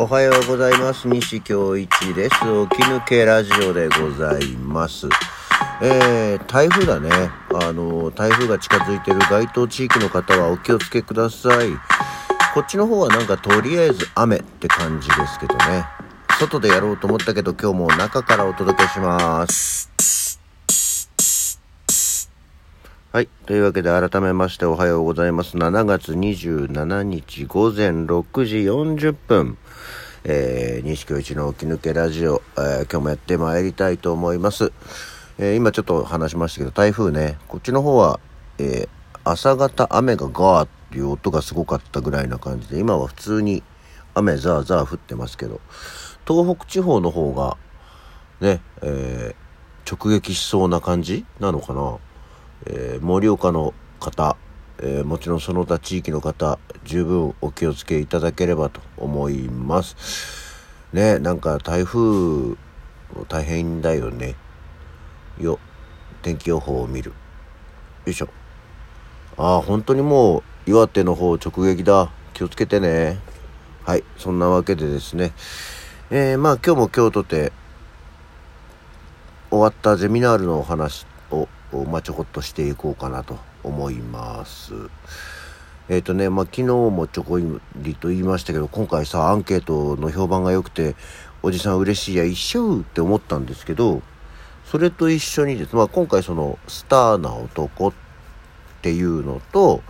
おはようございます。西京一です。起き抜けラジオでございます。えー、台風だね。あの、台風が近づいてる該当地域の方はお気をつけください。こっちの方はなんかとりあえず雨って感じですけどね。外でやろうと思ったけど今日も中からお届けします。はい。というわけで改めましておはようございます。7月27日午前6時40分。えー、西京一の起き抜けラジオ、えー今日もやってまいりたいと思います。えー今ちょっと話しましたけど、台風ね、こっちの方は、えー朝方雨がガーっていう音がすごかったぐらいな感じで、今は普通に雨ザーザー降ってますけど、東北地方の方が、ね、えー直撃しそうな感じなのかな。えー盛岡の方、えーもちろんその他地域の方、十分お気をつけいただければと思います。ね、なんか台風、大変だよね。よ、天気予報を見る。よいしょ。ああ、本当にもう岩手の方直撃だ。気をつけてね。はい、そんなわけでですね。えーまあ今日も今日とて終わったゼミナールのお話を、まあ、ちょこっとしていこうかなと思います。えっ、とね、まあ、昨日もちょこりと言いましたけど、今回さ、アンケートの評判が良くて、おじさん嬉しいや、一緒って思ったんですけど、それと一緒にですまあ、今回その、スターな男っていうのと、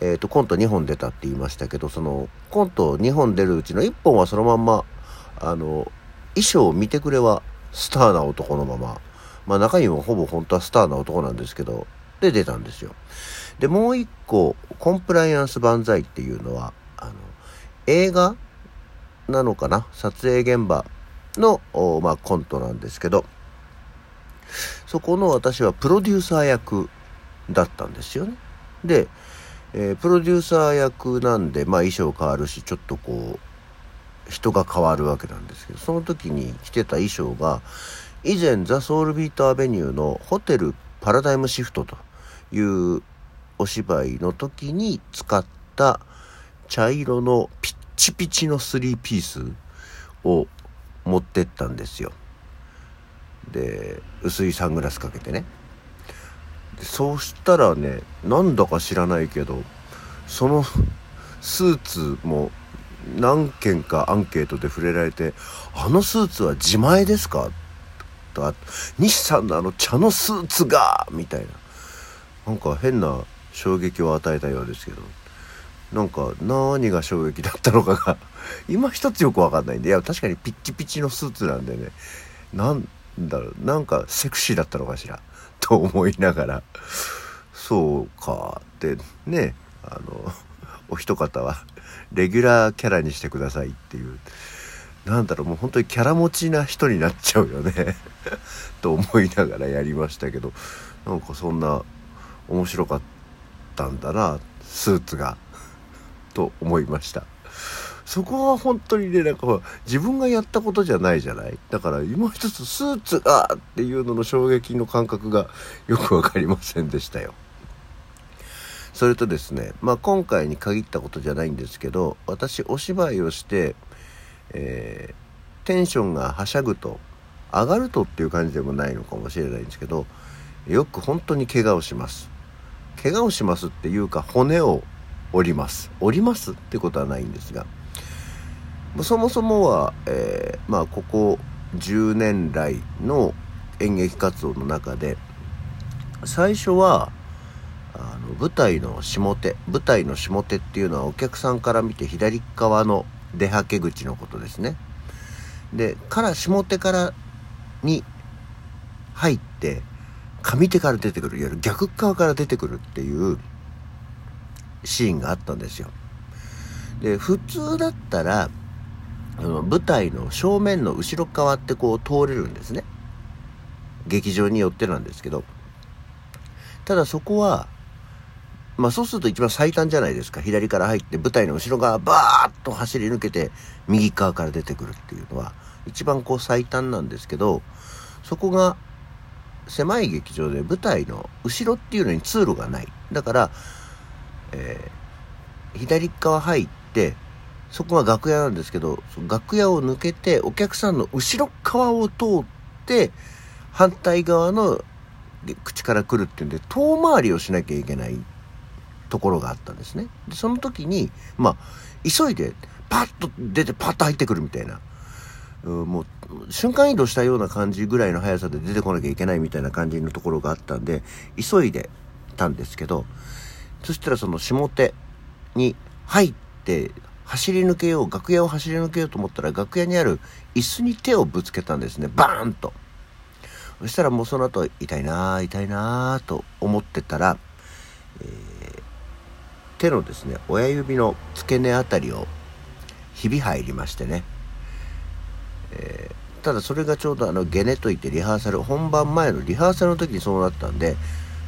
えっ、と、コント2本出たって言いましたけど、その、コント2本出るうちの1本はそのまんま、あの、衣装を見てくれはスターな男のまま、まあ中身もほぼ本当はスターな男なんですけど、で出たんですよ。で、もう一個、コンプライアンス万歳っていうのは、あの、映画なのかな？撮影現場の、まあコントなんですけど、そこの私はプロデューサー役だったんですよね。で、えープロデューサー役なんで、まあ衣装変わるし、ちょっとこう、人が変わるわけなんですけど、その時に着てた衣装が、以前ザ・ソウルビート・アベニューのホテル・パラダイム・シフトというお芝居の時に使った茶色のピッチピチのスリーピースを持ってったんですよ。で、薄いサングラスかけてね。そうしたらね、なんだか知らないけど、そのスーツも何件かアンケートで触れられて、あのスーツは自前ですか？とか、西さんのあの茶のスーツがみたいな。なんか変な衝撃を与えたようですけど、なんか何が衝撃だったのかが、今一つよくわかんないんで、いや確かにピッチピチのスーツなんでね、なんだろう、なんかセクシーだったのかしら、と思いながら、そうかってね、あの、お一方は、レギュラーキャラにしてくださいっていう、なんだろう、もう本当にキャラ持ちな人になっちゃうよね。と思いながらやりましたけど、なんかそんな面白かったんだな、スーツが。と思いました。そこは本当にね、なんか自分がやったことじゃないじゃない？だから今一つスーツがっていうのの衝撃の感覚がよくわかりませんでしたよ。それとですね、まあ今回に限ったことじゃないんですけど、私お芝居をして、えーテンションがはしゃぐと、上がるとっていう感じでもないのかもしれないんですけど、よく本当に怪我をします。怪我をしますっていうか骨を折ります。折りますってことはないんですが、そもそもは、えーまあここ10年来の演劇活動の中で、最初は、あの舞台の下手舞台の下手っていうのはお客さんから見て左側の出はけ口のことですねでから下手からに入って上手から出てくるいわゆる逆側から出てくるっていうシーンがあったんですよ。で普通だったらあの舞台の正面の後ろ側ってこう通れるんですね。劇場によってなんですけど。ただそこはまあそうすると一番最短じゃないですか。左から入って舞台の後ろ側バーッと走り抜けて右側から出てくるっていうのは一番こう最短なんですけど、そこが狭い劇場で舞台の後ろっていうのに通路がない。だから、えー左側入ってそこは楽屋なんですけど、楽屋を抜けて、お客さんの後ろ側を通って、反対側の口から来るっていうんで、遠回りをしなきゃいけないところがあったんですね。で、その時に、まあ、急いで、パッと出て、パッと入ってくるみたいな。もう、瞬間移動したような感じぐらいの速さで出てこなきゃいけないみたいな感じのところがあったんで、急いでたんですけど、そしたらその下手に入って、走り抜けよう、楽屋を走り抜けようと思ったら、楽屋にある椅子に手をぶつけたんですね。バーンと。そしたらもうその後、痛いなぁ、痛いなぁと思ってたら、えー、手のですね、親指の付け根あたりをひび入りましてね。えー、ただそれがちょうどあのゲネといってリハーサル本番前のリハーサルの時にそうなったんで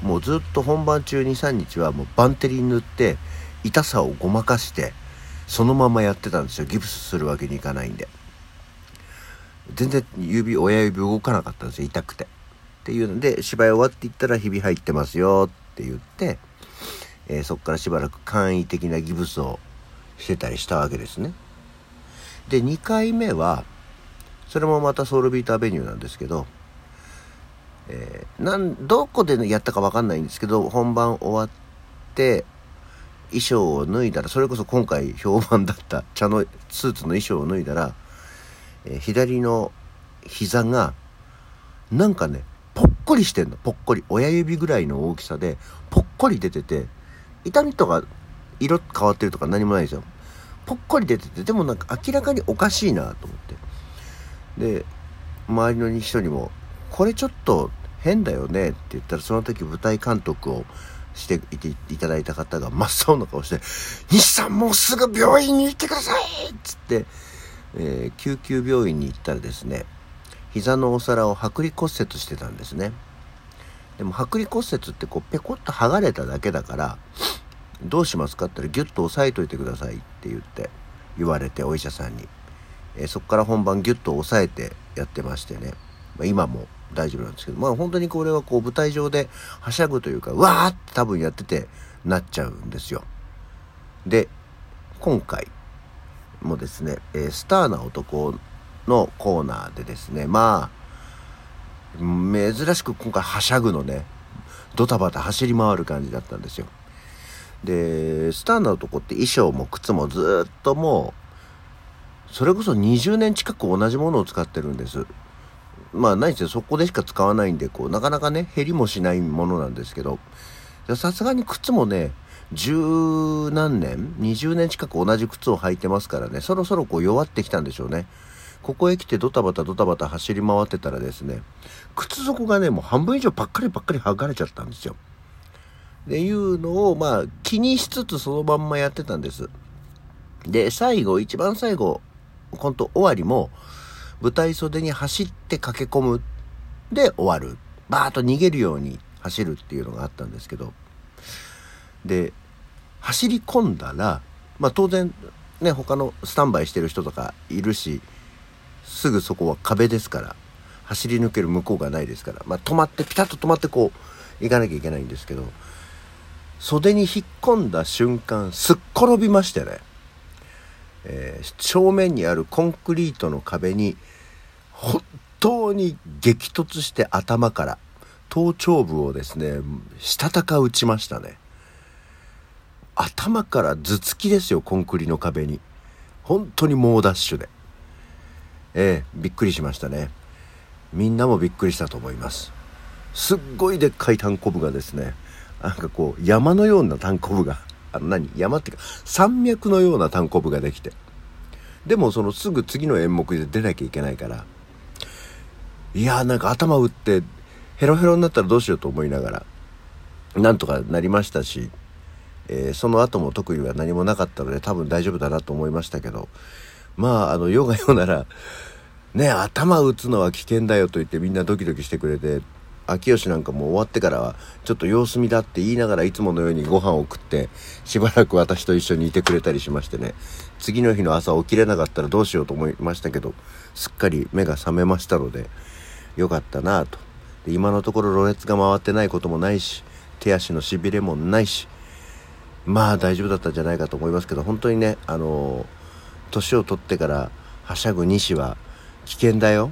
もうずっと本番中23日はもうバンテリン塗って痛さをごまかしてそのままやってたんですよ。ギプスするわけにいかないんで。全然指親指動かなかったんですよ。痛くて。っていうので芝居終わっていったらひび入ってますよって言って、えー、そこからしばらく簡易的なギブスをしてたりしたわけですね。で2回目はそれもまたソウルビートアベニューなんですけど、えー、なんどこでやったか分かんないんですけど本番終わって衣装を脱いだらそれこそ今回評判だった茶のスーツの衣装を脱いだら、えー、左の膝がなんかねぽっこりしてんの。ぽっこり。親指ぐらいの大きさでぽっこり出てて痛みとか色変わってるとか何もないですよ。ぽっこり出ててでもなんか明らかにおかしいなと思って。で周りの人にも「これちょっと変だよね」って言ったらその時舞台監督をしていていただいた方が真っ青な顔して「西さんもうすぐ病院に行ってください!」っつって、えー、救急病院に行ったらですね膝のお皿を剥離骨折してたんですねでも剥離骨折ってこうペコッと剥がれただけだからどうしますかって言ったらギュッと押さえといてくださいって言って言われてお医者さんにえそこから本番ギュッと抑えてやってましてね、まあ、今も大丈夫なんですけど。まあ本当にこれはこう舞台上ではしゃぐというかうわーって多分やっててなっちゃうんですよ。で今回もですね、えスターな男のコーナーでですねまあ珍しく今回はしゃぐのねドタバタ走り回る感じだったんですよ。でスターな男って衣装も靴もずっともうそれこそ20年近く同じものを使ってるんです。まあ何せそこでしか使わないんで、こう、なかなかね、減りもしないものなんですけど、さすがに靴もね、十何年 ?20 年近く同じ靴を履いてますからね、そろそろこう弱ってきたんでしょうね。ここへ来てドタバタドタバタ走り回ってたらですね、靴底がね、もう半分以上ばっかりばっかり剥がれちゃったんですよ。っていうのを、まあ、気にしつつそのまんまやってたんです。で、最後、一番最後、コント終わりも、舞台袖に走って駆け込むで終わる。バーッと逃げるように走るっていうのがあったんですけど、で、走り込んだら、まあ当然、ね、他のスタンバイしてる人とかいるし、すぐそこは壁ですから、走り抜ける向こうがないですから、まあ止まって、ピタッと止まってこう、行かなきゃいけないんですけど、袖に引っ込んだ瞬間、すっ転びましてね。えー、正面にあるコンクリートの壁に本当に激突して頭から頭頂部をですねしたたか打ちましたね。頭から頭突きですよコンクリの壁に。本当に猛ダッシュで。ええびっくりしましたね。みんなもびっくりしたと思います。すっごいでっかいタンコブがですねなんかこう山のようなタンコブがあの何？山っていうか山脈のような単行部ができて。でもそのすぐ次の演目で出なきゃいけないから。いやーなんか頭打ってヘロヘロになったらどうしようと思いながらなんとかなりましたし、えー、その後も特には何もなかったので多分大丈夫だなと思いましたけど。まああの世が世ならね頭打つのは危険だよと言ってみんなドキドキしてくれて秋吉なんかもう終わってからはちょっと様子見だって言いながらいつものようにご飯を食ってしばらく私と一緒にいてくれたりしましてね。次の日の朝起きれなかったらどうしようと思いましたけどすっかり目が覚めましたのでよかったなと。で今のところろれつが回ってないこともないし手足のしびれもないしまあ大丈夫だったんじゃないかと思いますけど本当にねあの年を取ってからはしゃぐ西は危険だよ。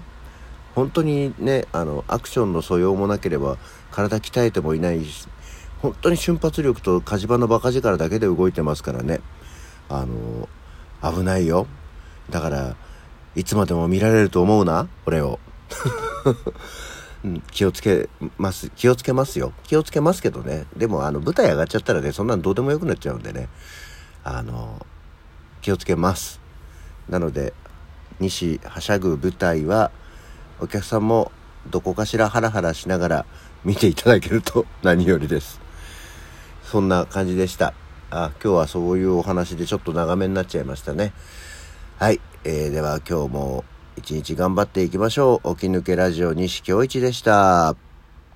本当にねあのアクションの素養もなければ体鍛えてもいないし本当に瞬発力と火事場のバカ力だけで動いてますからね。あの危ないよ。だからいつまでも見られると思うな俺を、うん、気をつけます気をつけますよ。気をつけますけどね。でもあの舞台上がっちゃったらねそんなんどうでもよくなっちゃうんでね。あの気をつけます。なので西はしゃぐ舞台はお客さんもどこかしらハラハラしながら見ていただけると 何よりですそんな感じでしたあ今日はそういうお話でちょっと長めになっちゃいましたねはい、えー、では今日も一日頑張っていきましょう。起き抜けラジオ西京一でした。